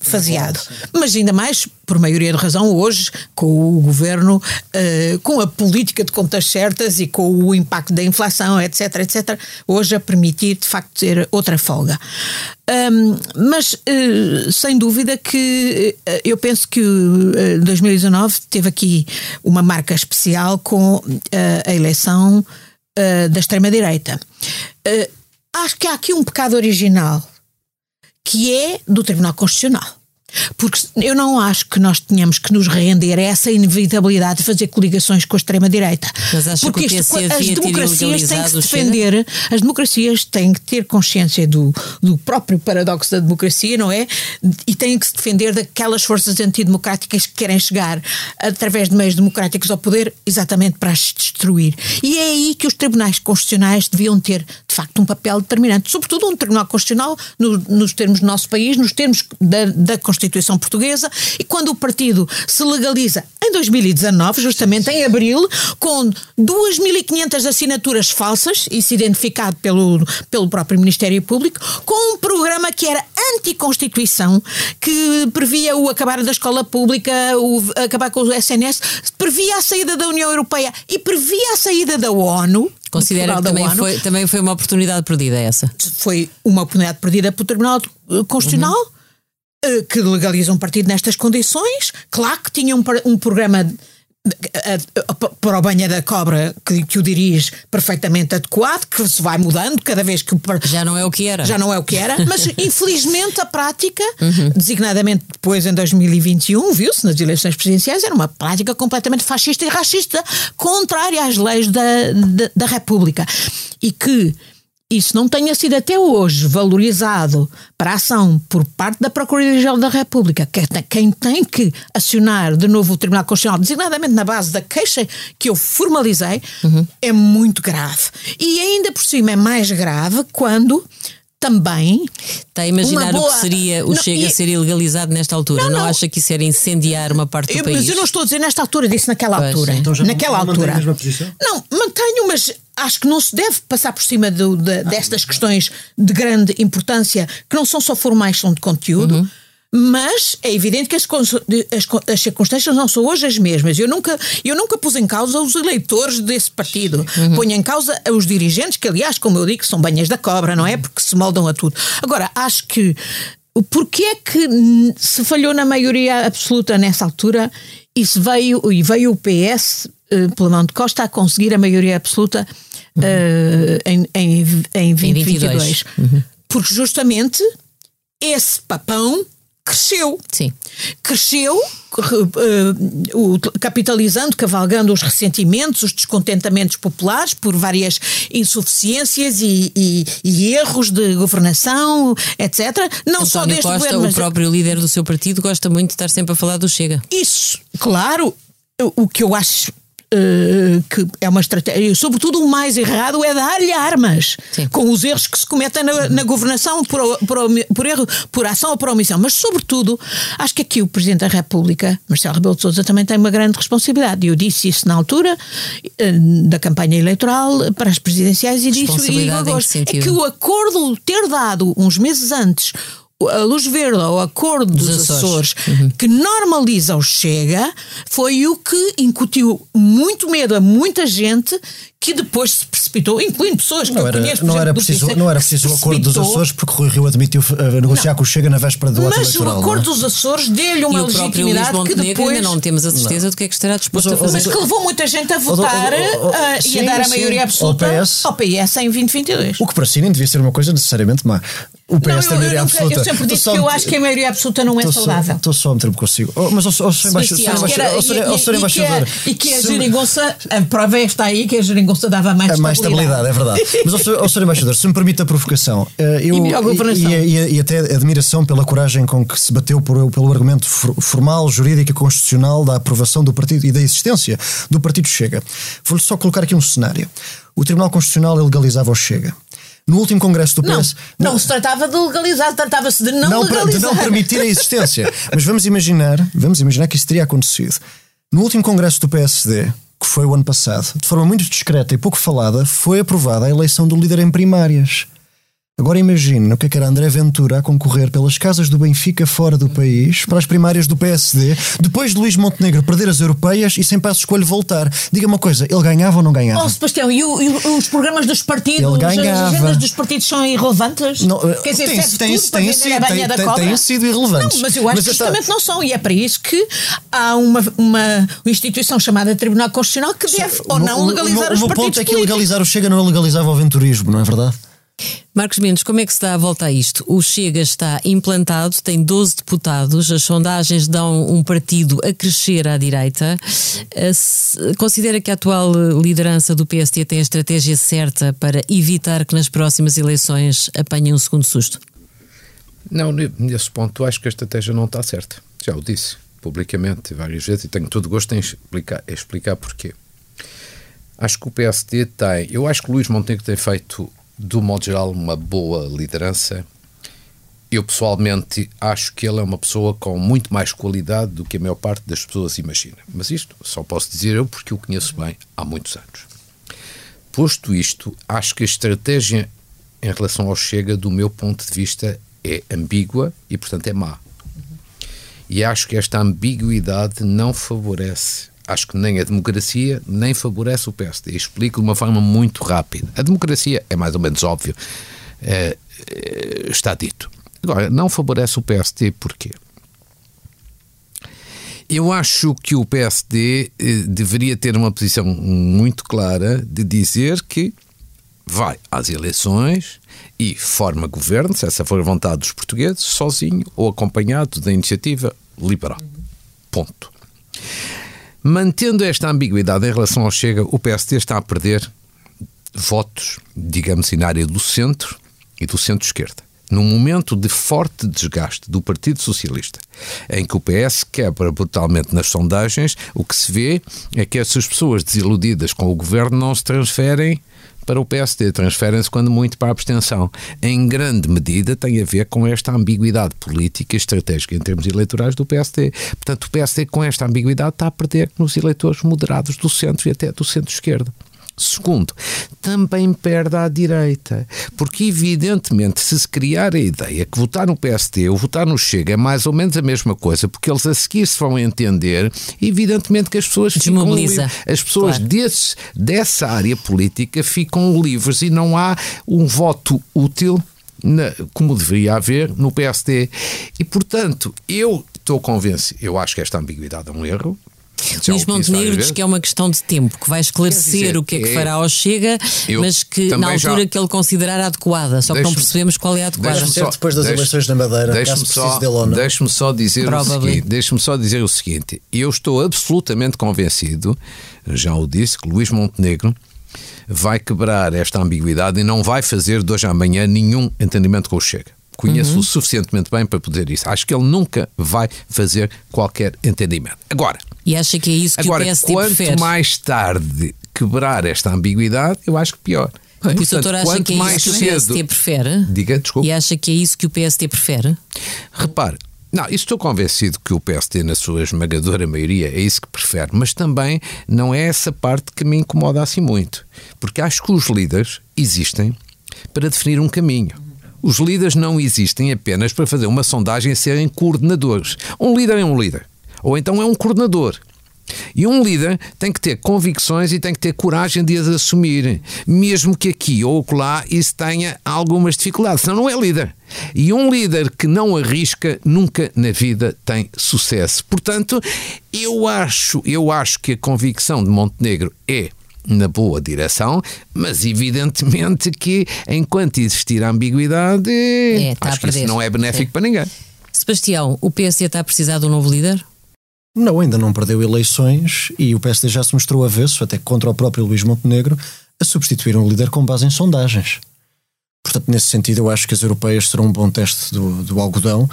faseado. Mas ainda mais, por maioria de razão, hoje, com o governo, eh, com a política de contas certas e com o impacto da inflação, etc, etc, hoje a permitir, de facto, ter outra folga. Ahm, mas, eh, sem dúvida que eh, eu penso que eh, 2019 teve aqui uma marca especial com a eleição da extrema-direita. Acho que há aqui um pecado original que é do Tribunal Constitucional. Porque eu não acho que nós tenhamos que nos render a essa inevitabilidade de fazer coligações com a extrema-direita. Acha que o Porque PC as democracias têm que se defender, as democracias têm que ter consciência do, do próprio paradoxo da democracia, não é? E têm que se defender daquelas forças antidemocráticas que querem chegar através de meios democráticos ao poder exatamente para as destruir. E é aí que os tribunais constitucionais deviam ter, de facto, um papel determinante. Sobretudo um tribunal constitucional no- nos termos do nosso país, nos termos da, da Constituição Portuguesa, e quando o partido se legaliza em 2019, justamente em abril, com 2.500 assinaturas falsas, isso identificado pelo, pelo próprio Ministério Público, com um programa que era anticonstituição, que previa o acabar da escola pública, o acabar com o SNS, previa a saída da União Europeia e previa a saída da ONU. Considera que também foi, também foi uma oportunidade perdida essa? foi uma oportunidade perdida pelo Tribunal eh, Constitucional. eh, Que legaliza um partido nestas condições, claro que tinha um, um programa para o banha da cobra que, que, o dirige perfeitamente adequado, que se vai mudando cada vez que já não é o que era. Já não é o que era, mas infelizmente a prática, uhum. designadamente depois em 2021, viu-se nas eleições presidenciais, era uma prática completamente fascista e racista, contrária às leis da, da, da República. E que isso não tenha sido até hoje valorizado para a ação por parte da Procuradoria-Geral da República, que é quem tem que acionar de novo o Tribunal Constitucional, designadamente na base da queixa que eu formalizei, uhum. é muito grave. E ainda por cima é mais grave quando também. Está a imaginar boa... o que seria o não, Chega a ser ilegalizado nesta altura? Não, não, não, acha que isso era incendiar uma parte do eu, país? Mas eu não estou a dizer nesta altura, disse naquela pois, altura. Então já naquela não, altura. Não, mantenho, mas acho que não se deve passar por cima do, de, destas questões de grande importância, que não são só formais, são de conteúdo. Uhum mas é evidente que as, as, as, circunstâncias não são hoje as mesmas. Eu nunca, eu nunca pus em causa os eleitores desse partido. Uhum. Ponho em causa os dirigentes, que aliás, como eu digo, são banhas da cobra, não é? Porque se moldam a tudo. Agora, acho que Porquê é que se falhou na maioria absoluta nessa altura e se veio, e veio o PS, eh, pelo mão de Costa, a conseguir a maioria absoluta uhum. uh, em, em, em 2022? Uhum. Porque justamente esse papão cresceu. Sim. Cresceu, uh, capitalizando, cavalgando os ressentimentos, os descontentamentos populares por várias insuficiências e, e, e erros de governação, etc. Não António só deste Costa, governo, mas... o próprio líder do seu partido, gosta muito de estar sempre a falar do Chega. Isso, claro. O que eu acho Uh, que é uma estratégia. Sobretudo, o mais errado é dar-lhe armas, Sim. com os erros que se cometem na, na governação por, por, por, erro, por ação ou por omissão. Mas, sobretudo, acho que aqui o Presidente da República, Marcelo Rebelo de Sousa, também tem uma grande responsabilidade. Eu disse isso na altura uh, da campanha eleitoral para as presidenciais e disse e agosto. É que o acordo ter dado uns meses antes a luz verde ao acordo dos, dos Açores, Açores uhum. que normaliza o Chega, foi o que incutiu muito medo a muita gente que depois se precipitou, incluindo pessoas que não era, conheço, não era preciso, não era preciso o acordo dos Açores, porque Rui Rio admitiu uh, negociar não. com o Chega na véspera do ato. Mas o acordo é? dos Açores deu-lhe uma legitimidade que depois... ainda não temos a certeza não. do que é que estará disposto mas, a fazer. Mas que levou muita gente a votar uh, sim, e a dar a maioria absoluta ao PS. ao PS em 2022. O que para si nem devia ser uma coisa necessariamente má. O PS não, tem maioria absoluta. Eu sempre disse que eu acho que a maioria absoluta não é saudável. Estou só a meter-me consigo. Oh, mas ao Sr. Embaixador. E que a Geringonça, a prova está aí que a Geringonça dava mais mais estabilidade, é verdade. Mas, ao Sr. Embaixador, se me permite a provocação, eh, eu, e, e, e, até admiração pela coragem com que se bateu por, pelo argumento formal, jurídico e constitucional da aprovação do partido e da existência do partido Chega. Vou-lhe só colocar aqui um cenário. O Tribunal Constitucional legalizava o Chega. No último congresso do PS. Não, não se tratava de legalizar, tratava-se de não, não legalizar. De não permitir a existência. Mas vamos imaginar, vamos imaginar que isso teria acontecido. No último congresso do PSD, que foi o ano passado, de forma muito discreta e pouco falada, foi aprovada a eleição do líder em primárias. Agora imagine o que é que era André Ventura a concorrer pelas casas do Benfica fora do país, para as primárias do PSD, depois de Luís Montenegro perder as europeias e sem passo escolho voltar. Diga uma coisa, ele ganhava ou não ganhava? Oh, Sebastião, e, o, e os programas dos partidos, ele ganhava. as agendas dos partidos são irrelevantes? Não, Quer dizer, tem, tem, tem, tem, sido, tem, tem, tem sido irrelevantes. Não, mas eu acho mas que justamente está... não são, e é para isso que há uma, uma instituição chamada Tribunal Constitucional que deve ou não legalizar o, os partidos O meu ponto é que legalizar o Chega não legalizava o aventurismo, não é verdade? Marcos Mendes, como é que se dá a volta a isto? O Chega está implantado, tem 12 deputados, as sondagens dão um partido a crescer à direita. Considera que a atual liderança do PST tem a estratégia certa para evitar que nas próximas eleições apanhem um segundo susto? Não, nesse ponto acho que a estratégia não está certa. Já o disse publicamente várias vezes e tenho todo gosto em explicar, em explicar porquê. Acho que o PSD tem. Eu acho que o Luís Montenegro tem feito do modo geral, uma boa liderança. Eu pessoalmente acho que ele é uma pessoa com muito mais qualidade do que a maior parte das pessoas imagina. Mas isto só posso dizer eu porque o conheço bem há muitos anos. Posto isto, acho que a estratégia em relação ao Chega, do meu ponto de vista, é ambígua e, portanto, é má. E acho que esta ambiguidade não favorece acho que nem a democracia nem favorece o PSD. Explico de uma forma muito rápida. A democracia é mais ou menos óbvio, é, está dito. Agora, não favorece o PSD porquê? Eu acho que o PSD eh, deveria ter uma posição muito clara de dizer que vai às eleições e forma governo, se essa for a vontade dos portugueses, sozinho ou acompanhado da iniciativa liberal. Ponto. Mantendo esta ambiguidade em relação ao Chega, o PSD está a perder votos, digamos, na área do centro e do centro-esquerda. Num momento de forte desgaste do Partido Socialista, em que o PS quebra brutalmente nas sondagens, o que se vê é que essas pessoas desiludidas com o governo não se transferem para o PSD, transferem-se quando muito para a abstenção. Em grande medida tem a ver com esta ambiguidade política e estratégica em termos eleitorais do PSD. Portanto, o PSD com esta ambiguidade está a perder nos eleitores moderados do centro e até do centro-esquerda. Segundo, também perde à direita, porque evidentemente se se criar a ideia que votar no PSD ou votar no Chega é mais ou menos a mesma coisa, porque eles a seguir se vão entender, evidentemente que as pessoas Desmobiliza. ficam as pessoas Claro. desse, dessa área política ficam livres e não há um voto útil na- como deveria haver no PSD. E portanto, eu estou convencido, eu acho que esta ambiguidade é um erro. Já Luís Montenegro diz que é uma questão de tempo, que vai esclarecer dizer, o que é que é- fará ao Chega, mas que na também já- altura que ele considerar adequada, só que não percebemos qual é a adequada. Deixa-me Ser depois das deixa- eleições na Madeira, deixa-me caso só, precise dele ou não. Deixa-me só dizer o seguinte, deixa-me só dizer o seguinte, eu estou absolutamente convencido, já o disse, que Luís Montenegro vai quebrar esta ambiguidade e não vai fazer de hoje à amanhã nenhum entendimento com o Chega. Conheço-o Uhum. suficientemente bem para poder isso. Acho que ele nunca vai fazer qualquer entendimento. Agora, E acha que é isso que agora o PSD quanto prefere? mais tarde quebrar esta ambiguidade, eu acho que pior. Pois. O Portanto, doutor acha que é mais isso que o cedo- PSD prefere? Diga, desculpe. E acha que é isso que o PSD prefere? Repare, não, estou convencido que o PSD, na sua esmagadora maioria, é isso que prefere, mas também não é essa parte que me incomoda assim muito. Porque acho que os líderes existem para definir um caminho. Os líderes não existem apenas para fazer uma sondagem e serem coordenadores. Um líder é um líder. Ou então é um coordenador. E um líder tem que ter convicções e tem que ter coragem de as assumir, mesmo que aqui ou lá isso tenha algumas dificuldades, senão não é líder. E um líder que não arrisca nunca na vida tem sucesso. Portanto, eu acho, eu acho que a convicção de Montenegro é na boa direção, mas evidentemente que enquanto existir ambiguidade, É, a acho que isso não é benéfico Sim. para ninguém. Sebastião, o PSD está a precisar de um novo líder? Não, ainda não perdeu eleições e o PSD já se mostrou avesso, até contra o próprio Luís Montenegro, a substituir um líder com base em sondagens. Portanto, nesse sentido, eu acho que as europeias serão um bom teste do, do algodão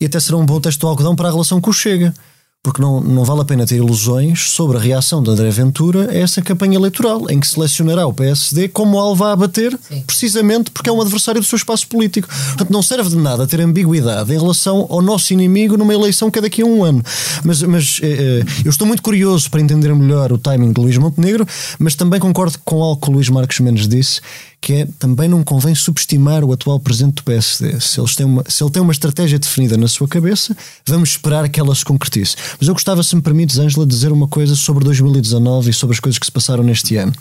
e até serão um bom teste do algodão para a relação com o Chega. Porque não, não vale a pena ter ilusões sobre a reação de André Ventura a essa campanha eleitoral, em que selecionará o PSD como alvo a abater, precisamente porque é um adversário do seu espaço político. Portanto, não serve de nada ter ambiguidade em relação ao nosso inimigo numa eleição que é daqui a um ano. Mas, mas eh, eh, eu estou muito curioso para entender melhor o timing de Luís Montenegro, mas também concordo com algo que o Luís Marques Mendes disse, que é também não convém subestimar o atual presidente do PSD. Se, eles têm uma, se ele tem uma estratégia definida na sua cabeça, vamos esperar que ela se concretize. Mas eu gostava, se me permites, Ângela, dizer uma coisa sobre 2019 e sobre as coisas que se passaram neste ano.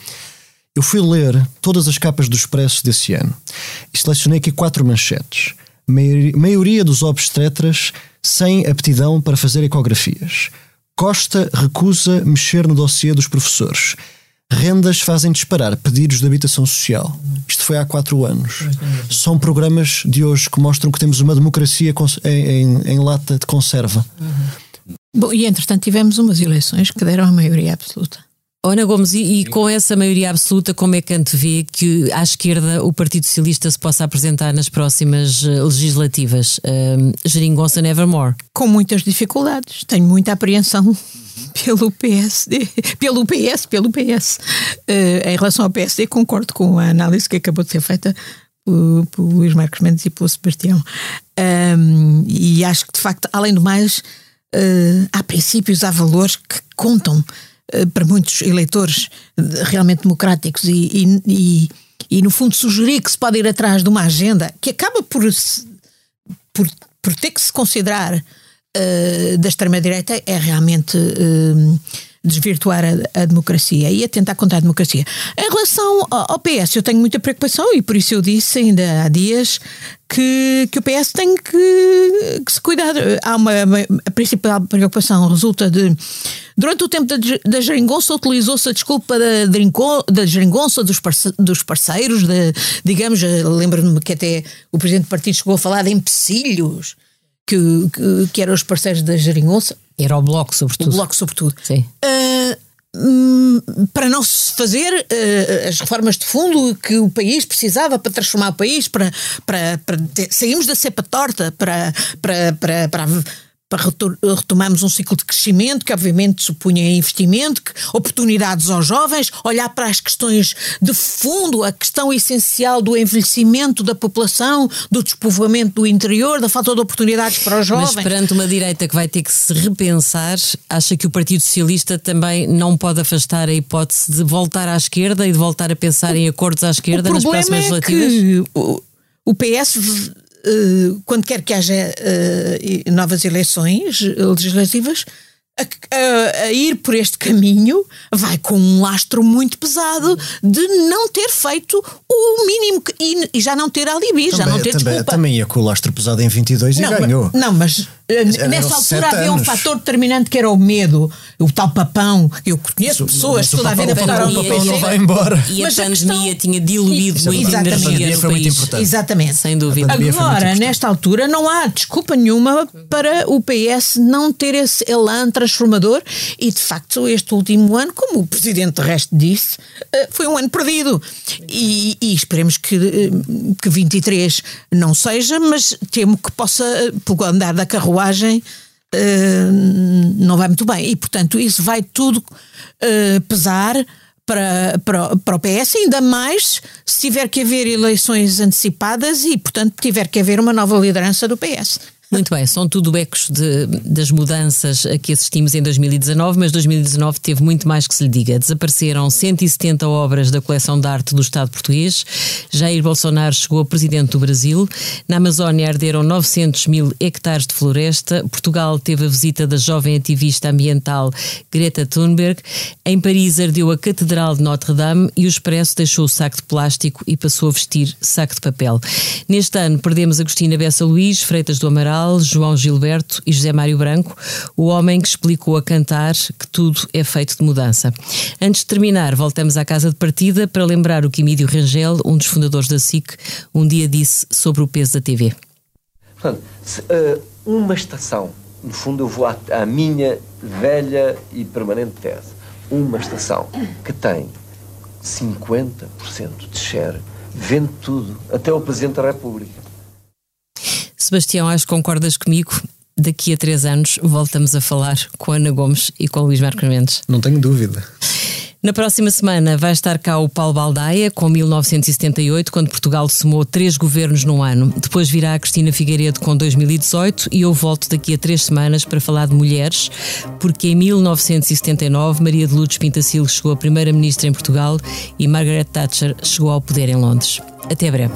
Eu fui ler todas as capas do Expresso desse ano e selecionei aqui quatro manchetes. Maioria, maioria dos obstetras sem aptidão para fazer ecografias. Costa recusa mexer no dossiê dos professores. Rendas fazem disparar pedidos de habitação social. Isto foi há quatro anos. São programas de hoje que mostram que temos uma democracia em, em- em lata de conserva. Bom, e entretanto tivemos umas eleições que deram a maioria absoluta. Ana Gomes, e, e com essa maioria absoluta, como é que antevê que à esquerda o Partido Socialista se possa apresentar nas próximas eh, legislativas? Um, Geringonça Nevermore. Com muitas dificuldades. Tenho muita apreensão pelo PSD, pelo PS, pelo PS. Eh, em relação ao PSD, concordo com a análise que acabou de ser feita pelo, Luís Marcos Mendes e pelo Sebastião. Ahm, e acho que, de facto, além do mais, eh, há princípios, há valores que contam eh, para muitos eleitores realmente democráticos e, e, e, e, no fundo, sugerir que se pode ir atrás de uma agenda que acaba por, por, por ter que se considerar eh, da extrema-direita é realmente eh, desvirtuar a, a, democracia e atentar contra a democracia. Em relação ao, ao PS, eu tenho muita preocupação e por isso eu disse ainda há dias que, que o PS tem que, que se cuidar. Há uma, a principal preocupação resulta de. Durante o tempo da, da geringonça, utilizou-se a desculpa da, da geringonça dos, parce, dos parceiros, de, digamos, lembro-me que até o presidente do partido chegou a falar de empecilhos, que, que, que eram os parceiros da geringonça. Era o Bloco, sobretudo. O Bloco, sobretudo. Sim. Uh, para não se fazer uh, as reformas de fundo que o país precisava para transformar o país, para, para, para ter, sairmos da cepa torta, para, para, para, para para retomarmos um ciclo de crescimento que obviamente supunha investimento, oportunidades aos jovens, olhar para as questões de fundo, a questão essencial do envelhecimento da população, do despovoamento do interior, da falta de oportunidades para os jovens. Mas perante uma direita que vai ter que se repensar, acha que o Partido Socialista também não pode afastar a hipótese de voltar à esquerda e de voltar a pensar em acordos à esquerda nas próximas é legislativas? Que o PS quando quer que haja uh, novas eleições legislativas, a, a, a, ir por este caminho vai com um lastro muito pesado de não ter feito o mínimo que, e, já não ter alibi, já não ter também, desculpa. Também ia com o lastro pesado em 22 não, e ganhou. Mas, não, mas nessa altura havia um fator determinante que era o medo, o tal papão. Eu conheço mas, pessoas que toda a vida votaram no papão não vai embora. E a pandemia questão... tinha diluído muito a energia no país. Exatamente. Sem dúvida. Agora, nesta altura, não há desculpa nenhuma para o PS não ter esse elan transformador e, de facto, este último ano, como o Presidente de resto disse, eh, foi um ano perdido. E, e esperemos que, eh, que 23 não seja, mas temo que possa, eh, pelo andar da carruagem, carruagem uh, não vai muito bem. E, portanto, isso vai tudo uh, pesar para, para, para o PS, ainda mais se tiver que haver eleições antecipadas e, portanto, tiver que haver uma nova liderança do PS. Muito bem, são tudo ecos de, das mudanças a que assistimos em 2019, mas 2019 teve muito mais que se lhe diga. Desapareceram 170 obras da coleção de arte do Estado português. Jair Bolsonaro chegou a presidente do Brasil. Na Amazónia arderam 900 mil hectares de floresta. Portugal teve a visita da jovem ativista ambiental Greta Thunberg. Em Paris ardeu a Catedral de Notre-Dame e o Expresso deixou o saco de plástico e passou a vestir saco de papel. Neste ano perdemos Agostina Bessa Luís, Freitas do Amaral, João Gilberto e José Mário Branco, o homem que explicou a cantar que tudo é feito de mudança. Antes de terminar, voltamos à casa de partida para lembrar o que Emílio Rangel, um dos fundadores da SIC, um dia disse sobre o peso da TV. Portanto, se, uh, uma estação, no fundo eu vou à, à minha velha e permanente tese, uma estação que tem 50% de share, vende tudo, até o Presidente da República. Sebastião, acho que concordas comigo. Daqui a três anos voltamos a falar com Ana Gomes e com Luís Marcos Mendes. Não tenho dúvida. Na próxima semana vai estar cá o Paulo Baldaia, com 1978, quando Portugal somou três governos num ano. Depois virá a Cristina Figueiredo com 2018 e eu volto daqui a três semanas para falar de mulheres, porque em 1979 Maria de Lourdes Pintacil chegou a primeira-ministra em Portugal e Margaret Thatcher chegou ao poder em Londres. Até breve.